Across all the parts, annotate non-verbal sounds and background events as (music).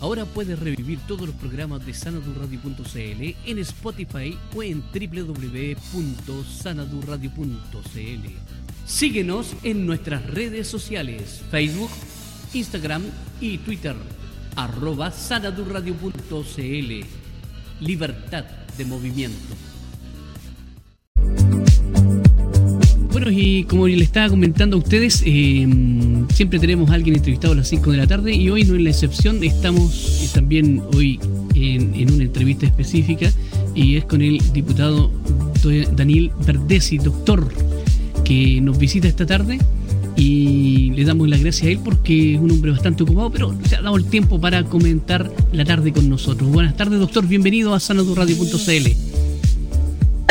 Ahora puedes revivir todos los programas de sanadurradio.cl en Spotify o en www.sanadurradio.cl. Síguenos en nuestras redes sociales, Facebook, Instagram y Twitter, arroba sanadurradio.cl. Libertad de movimiento. Bueno, y como le estaba comentando a ustedes, eh, siempre tenemos a alguien entrevistado a las 5 de la tarde y hoy no es la excepción, estamos eh, también hoy en, una entrevista específica y es con el diputado Daniel Verdesi, doctor, que nos visita esta tarde y le damos las gracias a él porque es un hombre bastante ocupado, pero se ha dado el tiempo para comentar la tarde con nosotros. Buenas tardes, doctor, bienvenido a sanadurradio.cl.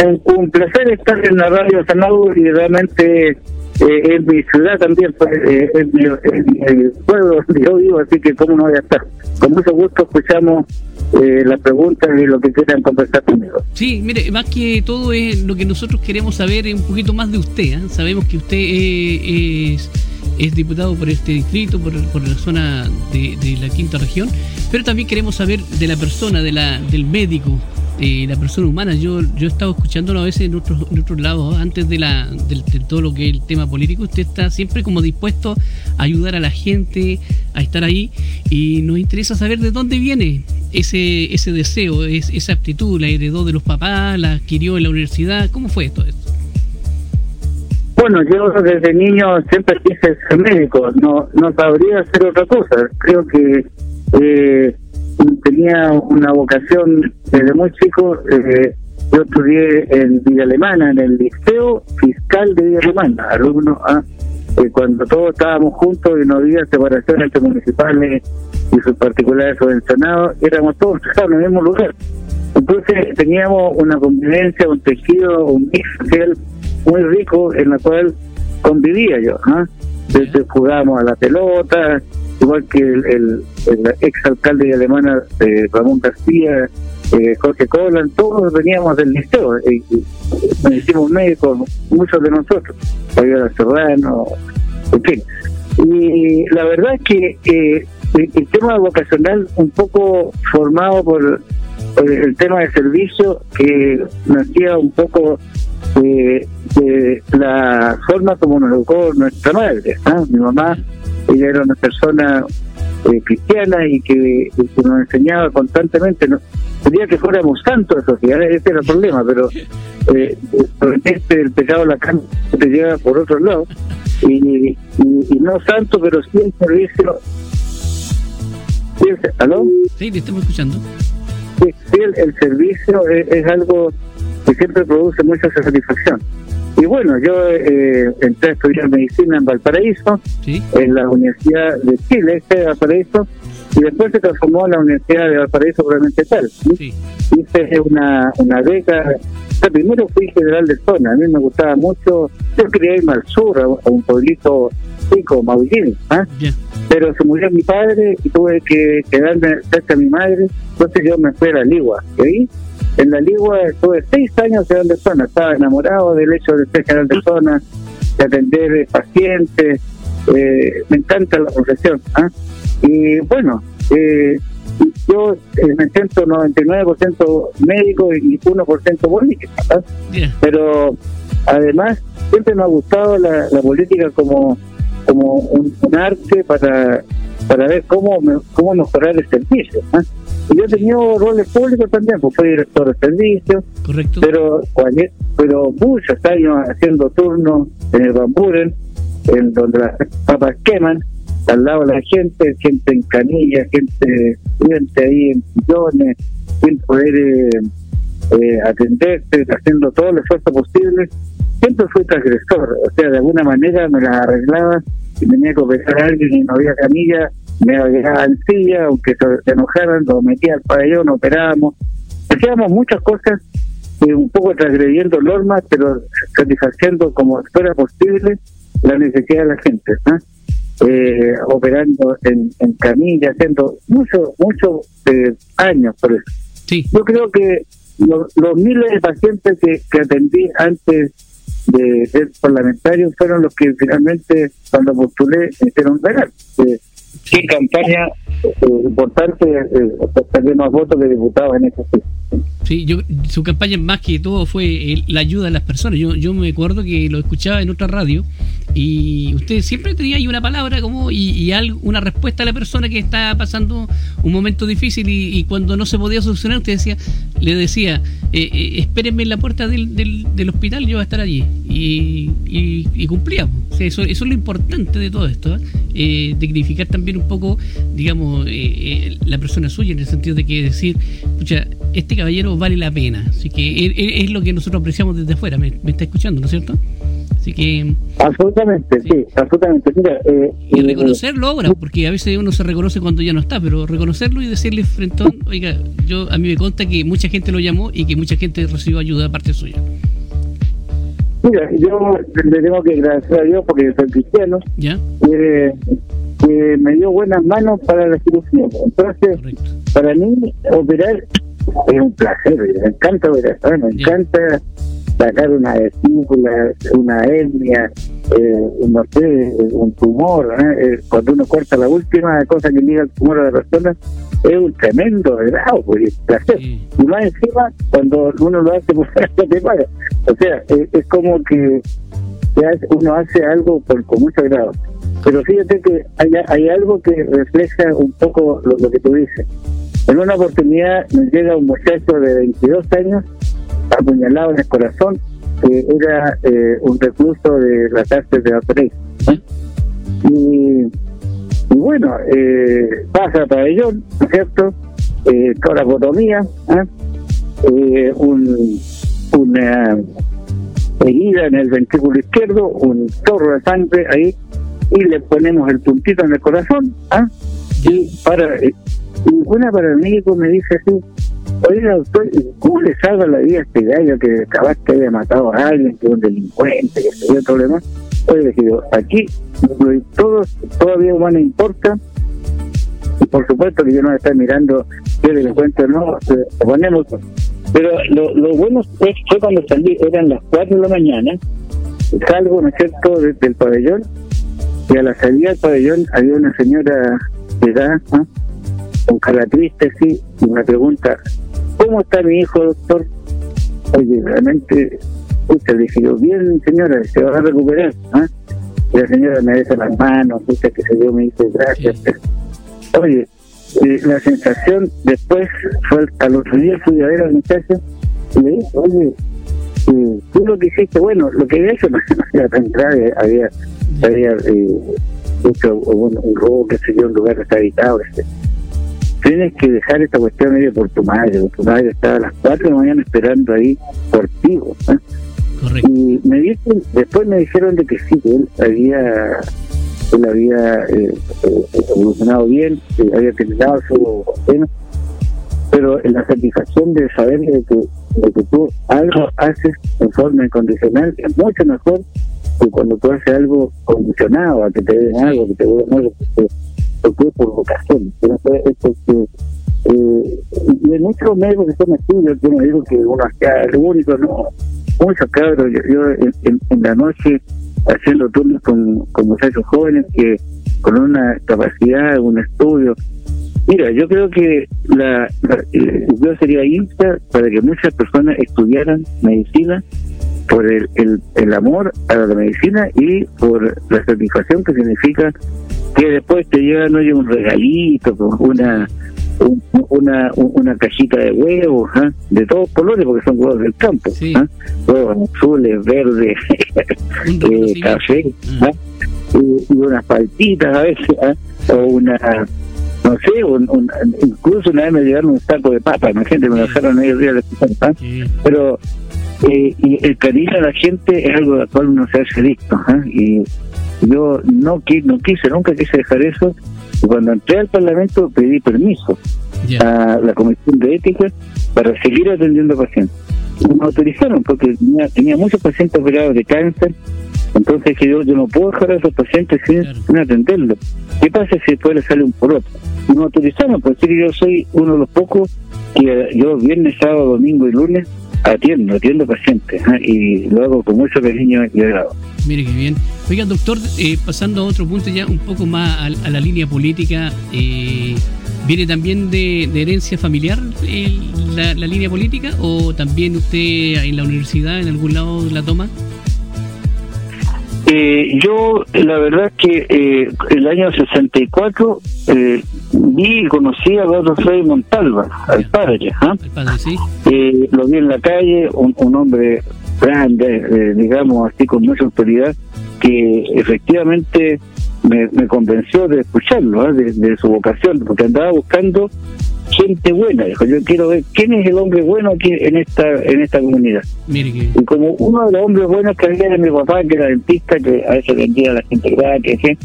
Un placer estar en la radio Sanadu y realmente eh, en mi ciudad también, pues, eh, en, mi, pueblo (laughs) donde yo vivo, así que cómo no voy a estar. Con mucho gusto escuchamos eh, las preguntas y lo que quieran conversar conmigo. Sí, mire, más que todo es lo que nosotros queremos saber un poquito más de usted. ¿eh? Sabemos que usted es, es, diputado por este distrito, por, por la zona de, de, la quinta región, pero también queremos saber de la persona, de la, del médico, eh, la persona humana. Yo yo he estado escuchándolo a veces en otros, en otros lados, antes de, la, de, todo lo que es el tema político, usted está siempre como dispuesto a ayudar a la gente, a estar ahí, y nos interesa saber de dónde viene ese, ese deseo, es, esa aptitud, la heredó de los papás, la adquirió en la universidad, ¿cómo fue todo esto? Bueno, yo desde niño siempre quise ser médico, no, no sabría hacer otra cosa. Creo que eh, tenía una vocación desde muy chico. Eh, yo estudié en Villa Alemana, en el Liceo Fiscal de Villa Alemana, alumno ¿ah? eh, cuando todos estábamos juntos y no había separación entre municipales y sus particulares subvencionados, éramos todos en el mismo lugar. Entonces teníamos una convivencia, un tejido, un mix social muy rico en la cual convivía yo. ¿ah? Desde jugábamos a la pelota, igual que el, el, ex alcalde de Alemana, eh, Ramón García, eh, Jorge Colan, todos veníamos del liceo, eh, nos hicimos médicos, muchos de nosotros, Fabiola Serrano, en fin. Y la verdad es que eh, el tema vocacional, un poco formado por, el tema de servicio, que nacía un poco de la forma como nos educó nuestra madre, mi mamá ella era una persona eh, cristiana y que, nos enseñaba constantemente, no, quería que fuéramos santos de sociedad, ese era el problema, pero eh, este el pecado de la carne te lleva por otro lado, y, no santo, pero sí el servicio. ¿Aló? Sí, le estamos escuchando. Sí, el, servicio es algo que siempre produce mucha satisfacción. Y bueno, yo eh, entré a estudiar medicina en Valparaíso, en la Universidad de Chile, este de Valparaíso, y después se transformó en la Universidad de Valparaíso probablemente tal. Hice una, una beca, primero fui general de zona, a mí me gustaba mucho, yo quería irme al sur, a, un pueblito chico, Maullín, ¿ah? pero se murió mi padre y tuve que quedarme cerca de mi madre, entonces yo me fui a la Ligua, ¿sí? En la Ligua estuve seis años general de zona, estaba enamorado del hecho de ser general de zona, de atender pacientes, eh, me encanta la profesión. ¿ah? Y bueno, eh, yo eh, me siento 99% médico y 1% político, ¿ah? pero además siempre me ha gustado la, política como como un, arte para para ver cómo cómo mejorar el servicio. ¿ah? Yo he tenido roles públicos también, pues fui director de servicio, Correcto. pero pero muchos años haciendo turnos en el Bamburen, en donde las papas queman, al lado de la gente, gente en canilla, gente, gente ahí en sillones, sin poder eh, eh, atenderse, haciendo todo el esfuerzo posible. Siempre fui transgresor, o sea, de alguna manera me las arreglaba y tenía que operar a alguien y no había camilla, me dejaba en silla, aunque se enojaran, lo metía al pabellón, operábamos, hacíamos muchas cosas, eh, un poco transgrediendo normas, pero satisfaciendo como fuera posible la necesidad de la gente, eh, operando en, en camilla, haciendo muchos mucho, eh, años por eso. Yo creo que los miles de pacientes que, que atendí antes de ser parlamentario fueron los que finalmente, cuando postulé, me hicieron regar. ¿Qué campaña importante tener más votos de diputados en ese sitio. Sí, yo, su campaña más que todo fue la ayuda a las personas. Yo, yo me acuerdo que lo escuchaba en otra radio y usted siempre tenía ahí una palabra como y, y algo, una respuesta a la persona que está pasando un momento difícil y, cuando no se podía solucionar usted decía, le decía, eh, eh, espérenme en la puerta del, del, hospital, yo voy a estar allí y, y, cumplía. eso, eso es lo importante de todo esto, ¿eh? eh dignificar también un poco, digamos, la persona suya en el sentido de que decir, escucha, este caballero vale la pena. Así que es, lo que nosotros apreciamos desde afuera. Me, está escuchando, ¿no es cierto? Así que. Absolutamente, sí, absolutamente. Eh, y eh, reconocerlo ahora, porque a veces uno se reconoce cuando ya no está, pero reconocerlo y decirle frentón, oiga, yo a mí me consta que mucha gente lo llamó y que mucha gente recibió ayuda de parte suya. Mira, yo le tengo que agradecer a Dios porque soy cristiano. ¿Ya? Eh, que me dio buenas manos para la cirugía. Entonces, para mí, operar es un placer, me encanta ver me encanta sacar una vesícula, una hernia, eh, no sé, un tumor. ¿eh? cuando uno corta la última cosa que liga el tumor a la persona, es un tremendo grado, pues, placer. Y más encima, cuando uno lo hace, (laughs) pues te paga. O sea, es, como que uno hace algo con mucho grado. Pero fíjate que hay, hay algo que refleja un poco lo, lo que tú dices en una oportunidad nos llega un muchacho de 22 años, apuñalado en el corazón, que era eh, un recluso de la cárcel de Valparaíso. Y, y, bueno, eh, pasa a pabellón, ¿no es cierto? Eh, toracotomía, eh, un, una herida en el ventrículo izquierdo, un chorro de sangre ahí, y le ponemos el puntito en el corazón, ¿ah? y para y una para el médico me dice así, oiga doctor, ¿cómo le salva la vida a este gallo que acabaste de haber matado a alguien, que es un delincuente, que se dio todo lo demás? Oye, digo, aquí todos, todavía humano importa, y por supuesto que yo no estar mirando qué delincuente o no, ponemos, pero lo, lo bueno fue, fue, cuando salí, eran las 4 de la mañana, salgo, ¿no es cierto?, desde el pabellón, y a la salida del pabellón había una señora de edad, ¿no? Con cara triste, sí, y me pregunta, ¿cómo está mi hijo, doctor? Oye, realmente, usted le dije yo, bien señora, se va a recuperar. ¿ah? Y la señora me besa las manos, dice que se dio, me dice gracias. Oye, la sensación después fue al otro día fui a ver al muchacho y le dije, oye, tú lo que hiciste, bueno, lo que había hecho (laughs) no, era tan grave, había, había eh, hecho un, un, robo, que se dio en un lugar deshabitado, este tienes que dejar esta cuestión medio por tu madre, tu madre estaba a las 4 de la mañana esperando ahí por ti. Y me dicen, después me dijeron de que sí, que él había él había eh, eh, evolucionado bien, que había terminado su pena, pero la satisfacción de saber de que, de que tú algo haces en forma incondicional es mucho mejor que cuando tú haces algo condicionado, a que te den algo, que te den algo, que por vocación. Es porque, eh, hay muchos médicos que son estudios, yo no digo que uno sea el único, no. Muchos cabros, yo, yo en, en, la noche haciendo turnos con, con muchachos jóvenes que con una capacidad, un estudio. Mira, yo creo que la, yo sería insta para que muchas personas estudiaran medicina por el, el, el, amor a la medicina y por la satisfacción que significa que después te llega no un regalito, una una una cajita de huevos, ¿ah? de todos colores, porque son huevos del campo, ¿ah? huevos azules, verdes, (laughs) eh, café, ah. y, unas paltitas a veces, o una no sé, un, incluso una vez me llegaron un saco de papas, imagínate, me dejaron ahí arriba de la pero eh, y el cariño a la gente es algo de lo cual uno se hace adicto, y yo no, no quise, nunca quise dejar eso. Y cuando entré al Parlamento pedí permiso a la Comisión de Ética para seguir atendiendo pacientes. Me autorizaron porque tenía, muchos pacientes operados de cáncer. Entonces que yo, yo no puedo dejar a esos pacientes sin, atenderlos. ¿Qué pasa si después le sale un por otro? Y me autorizaron, porque yo soy uno de los pocos que yo viernes, sábado, domingo y lunes atiendo, atiendo pacientes y lo hago con mucho cariño y agrado. Mire qué bien. Oiga, doctor, eh, pasando a otro punto ya un poco más a, la línea política, eh, ¿viene también de, herencia familiar la, línea política o también usted en la universidad en algún lado la toma? Eh, yo, la verdad que eh, el año 64 eh, vi y conocí a Eduardo Frei Montalva, al padre. ¿ah? Eh, lo vi en la calle, un, hombre grande, digamos así, con mucha autoridad, que efectivamente me, convenció de escucharlo, ¿ah? de, su vocación, porque andaba buscando gente buena. Dijo, yo quiero ver quién es el hombre bueno aquí en esta en esta comunidad. Y como uno de los hombres buenos que había era mi papá, que era dentista, que a veces vendía a la gente gratis, que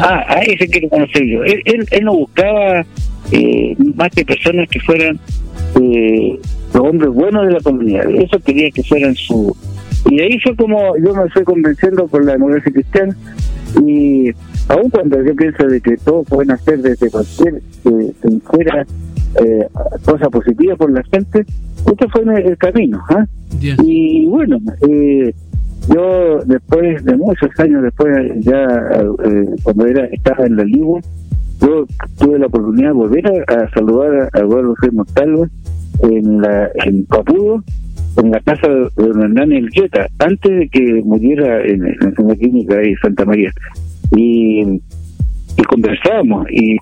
ah, a ese quiero conocer yo. Él, él, no buscaba eh, más que personas que fueran eh, los hombres buenos de la comunidad. Eso quería que fueran su... Y ahí fue como yo me fui convenciendo con la democracia cristiana y aun cuando yo pienso de que todos pueden hacer desde cualquier eh, fuera eh, cosas positivas por la gente, este fue el camino. ¿ah? Y bueno, eh, yo después de muchos años después, ya eh, cuando era estaba en la Ligua, yo tuve la oportunidad de volver a, saludar a Eduardo G. Montalva en, la, en Papudo, en la casa de don Hernán Elgueta, antes de que muriera en, en la clínica de Santa María. Y, conversábamos, y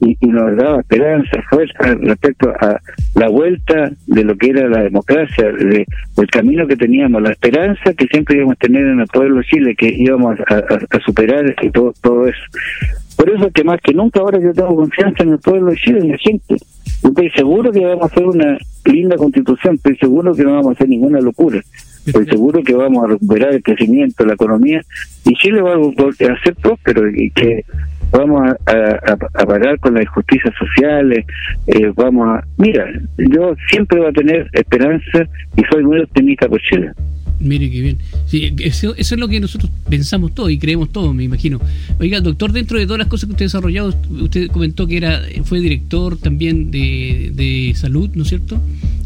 y, nos daba esperanza, fuerza respecto a la vuelta de lo que era la democracia, de, del camino que teníamos, la esperanza que siempre íbamos a tener en el pueblo de Chile, que íbamos a, superar y todo, todo eso. Por eso que más que nunca ahora yo tengo confianza en el pueblo de Chile, en la gente. Estoy seguro que vamos a hacer una linda constitución, estoy seguro que no vamos a hacer ninguna locura. Estoy seguro que vamos a recuperar el crecimiento, la economía, y Chile va a ser próspero y que vamos a, a, parar con las injusticias sociales, eh, vamos a... Mira, yo siempre voy a tener esperanza y soy muy optimista por Chile. Mire qué bien. Sí, eso, es lo que nosotros pensamos todos y creemos todos, me imagino. Oiga, doctor, dentro de todas las cosas que usted ha desarrollado, usted comentó que era fue director también de, de salud, ¿no es cierto?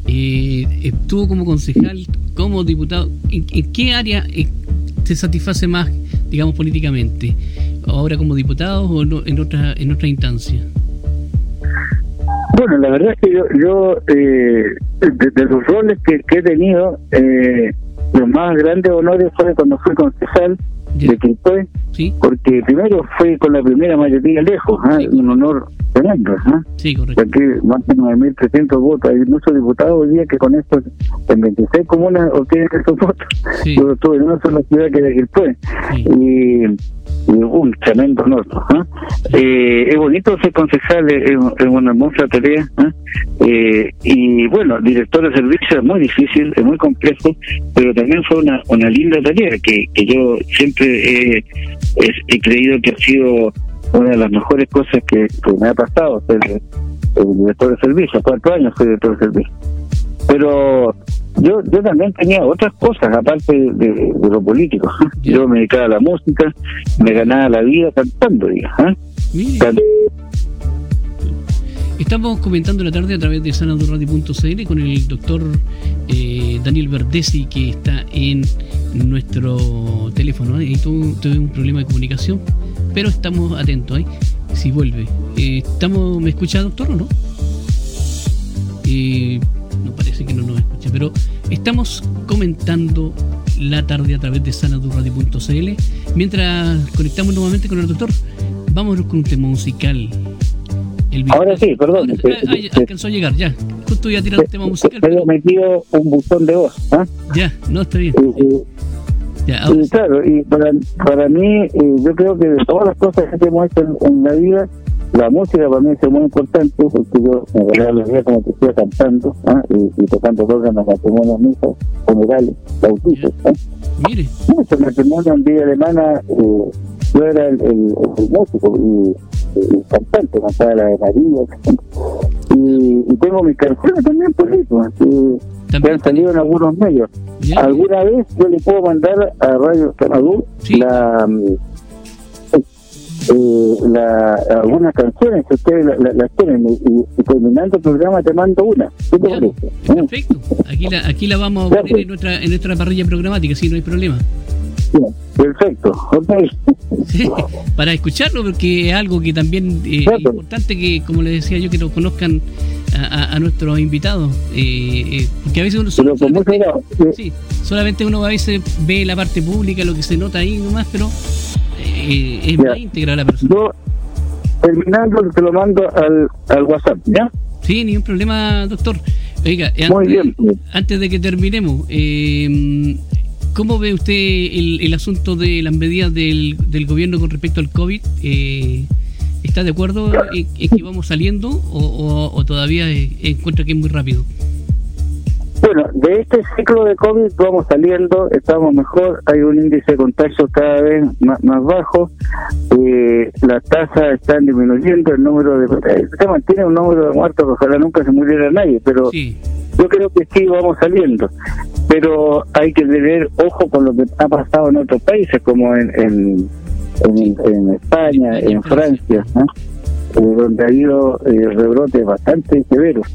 Eh, estuvo como concejal, como diputado. ¿En, qué área eh, te satisface más, digamos, políticamente? ahora como diputado o en otra en otra instancia? Bueno, la verdad es que yo, yo eh, de, los roles que, he tenido, eh, los más grandes honores fue cuando fui concejal de Quilpue, porque primero fue con la primera mayoría lejos, ¿ah? un honor tremendo. ¿ah? Sí, correcto. Aquí más de 9.300 votos, hay muchos diputados hoy día que con esto en 26 comunas obtienen esos votos. Yo estuve en una sola ciudad que era Quilpue. Y un tremendo honor. ¿ah? Eh, es bonito ser concejal, es, una hermosa tarea. ¿ah? Eh, y bueno, director de servicio es muy difícil, es muy complejo, pero también fue una, una linda tarea que, que yo siempre he, he, creído que ha sido una de las mejores cosas que, me ha pasado ser el director de servicio. Cuatro años fui director de servicio. Pero yo yo también tenía otras cosas aparte de, lo político. (laughs) Yo me dedicaba a la música, me ganaba la vida cantando, ¿ah? Estamos comentando la tarde a través de sanadurradio.cl con el doctor eh, Daniel Verdesi que está en nuestro teléfono ¿eh? y tuve, un problema de comunicación, pero estamos atentos ¿eh? si vuelve. Eh, estamos ¿Me escucha doctor o no? Eh, no parece que no nos escuche, pero estamos comentando la tarde a través de sanadurradio.cl. Mientras conectamos nuevamente con el doctor, vámonos con un tema musical. Ahora sí, perdón. alcanzó a llegar, ya. Justo ya tirado el tema musical. Pero metido un botón de voz. ¿ah? Ya, no, está bien. Ya, claro, y para, para mí, eh, yo creo que de todas las cosas que hemos hecho en la vida, la música para mí es muy importante porque yo en realidad los días como que estoy cantando ¿ah? y, y, tocando órganos matrimonios misas funerales bautizos ¿eh? mire muchos matrimonios en vida alemana eh, yo era el, el, músico y, el cantante cantaba la de María y, y, tengo mis canciones también por eso han salido en algunos medios alguna vez yo le puedo mandar a Radio Canadú la eh, la, algunas canciones que ustedes las la, tienen y, terminando el programa te mando una. ¿Qué te parece? Perfecto. Aquí la, aquí la vamos a poner en nuestra, en nuestra parrilla programática, si no hay problema. Perfecto, ok. (laughs) para escucharlo, porque es algo que también eh, es importante que, como le decía yo, que lo conozcan a, nuestros invitados. Eh, eh, porque a veces uno solamente, sí, solamente uno a veces ve la parte pública, lo que se nota ahí nomás, pero es más íntegra la persona. Yo, terminando, te lo mando al, al WhatsApp, ¿ya? Sí, ni un problema, doctor. Oiga, antes, de que terminemos, eh, ¿cómo ve usted el, asunto de las medidas del, del, gobierno con respecto al COVID? Eh, ¿Está de acuerdo en, que vamos saliendo o, todavía encuentra que es muy rápido? Bueno, de este ciclo de COVID vamos saliendo, estamos mejor, hay un índice de contagio cada vez más, bajo, eh, las tasas están disminuyendo, el número de... Se mantiene un número de muertos, ojalá nunca se muriera nadie, pero yo creo que sí vamos saliendo. Pero hay que tener ojo con lo que ha pasado en otros países, como en, en, en, España, en Francia, eh, donde ha habido eh, rebrotes bastante severos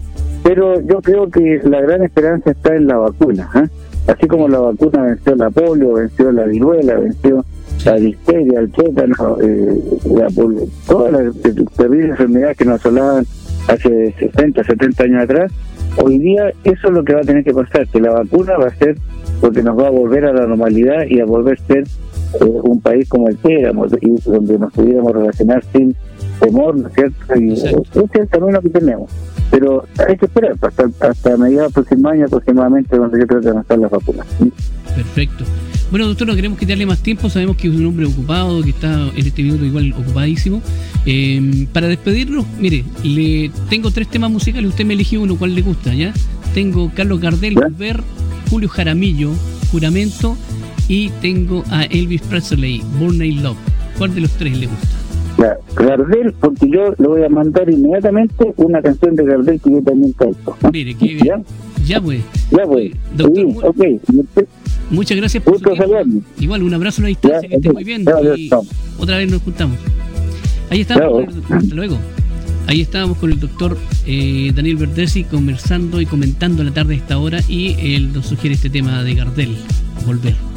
pero yo creo que la gran esperanza está en la vacuna. ¿eh? Así como la vacuna venció la polio, venció la viruela, venció la difteria, el tétano, eh, la todas las terribles enfermedades que nos asolaban hace 60, 70 años atrás, hoy día eso es lo que va a tener que pasar, que la vacuna va a ser lo que nos va a volver a la normalidad y a volver a ser eh, un país como el que éramos, y donde nos pudiéramos relacionar sin temor, ¿no es cierto? Y ese es el camino que tenemos. Pero hay que esperar hasta, hasta mediados del próximo año aproximadamente, donde yo creo que van a estar las vacunas. Perfecto. Bueno, doctor, no queremos quitarle más tiempo, sabemos que es un hombre ocupado, que está en este minuto igual ocupadísimo. Eh, para despedirnos, mire, le tengo tres temas musicales, usted me eligió uno, ¿cuál le gusta? ¿Ya? Tengo Carlos Gardel, Ver, Julio Jaramillo, Juramento, y tengo a Elvis Presley, Born in Love. ¿Cuál de los tres le gusta? Gardel, porque yo le voy a mandar inmediatamente una canción de Gardel que yo también canto. Mire, qué bien. ¿Ya? Ya pues. Ya pues. Doctor, okay. Muchas gracias por Igual, un abrazo a la distancia, que esté muy bien. y otra vez nos juntamos. Ahí estamos. Hasta luego. Ahí estábamos con el doctor eh, Daniel Verdesi conversando y comentando la tarde a esta hora y él nos sugiere este tema de Gardel, volver.